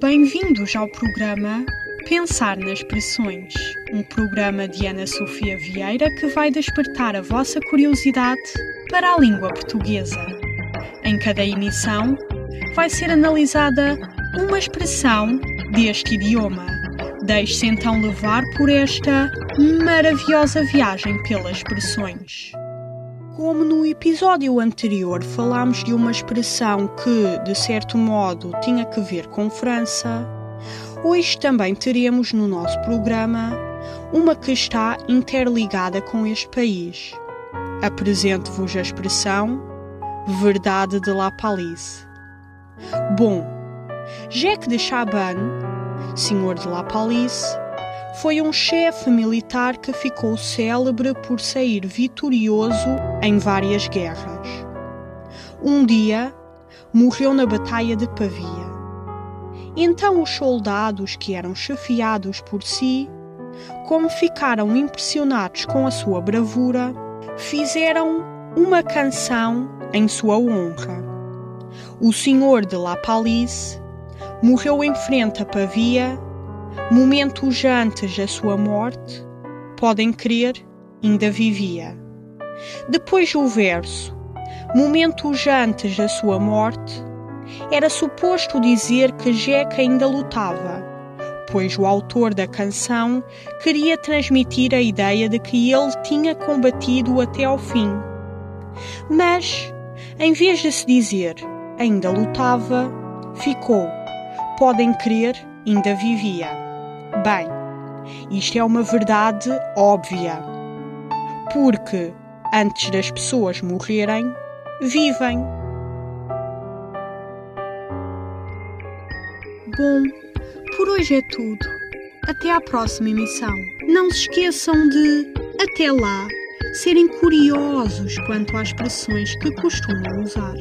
Bem-vindos ao programa Pensar nas Expressões, um programa de Ana Sofia Vieira que vai despertar a vossa curiosidade para a língua portuguesa. Em cada emissão, vai ser analisada uma expressão deste idioma. Deixe-se então levar por esta maravilhosa viagem pelas expressões. Como no episódio anterior falámos de uma expressão que, de certo modo, tinha que ver com França, hoje também teremos no nosso programa uma que está interligada com este país. Apresento-vos a expressão Verdade de La Palisse. Bom, Jacques de Chabannes, senhor de La Palisse, foi um chefe militar que ficou célebre por sair vitorioso em várias guerras. Um dia, morreu na Batalha de Pavia. Então os soldados que eram chefiados por si, como ficaram impressionados com a sua bravura, fizeram uma canção em sua honra. O senhor de La Palisse morreu em frente a Pavia momentos antes da sua morte, podem crer, ainda vivia. Depois o verso, momentos antes da sua morte, era suposto dizer que Jeca ainda lutava, pois o autor da canção queria transmitir a ideia de que ele tinha combatido até ao fim. Mas, em vez de se dizer ainda lutava, ficou, podem crer, ainda vivia. Bem, isto é uma verdade óbvia. Porque antes das pessoas morrerem, vivem. Bom, por hoje é tudo. Até à próxima emissão. Não se esqueçam de, até lá, serem curiosos quanto às expressões que costumam usar.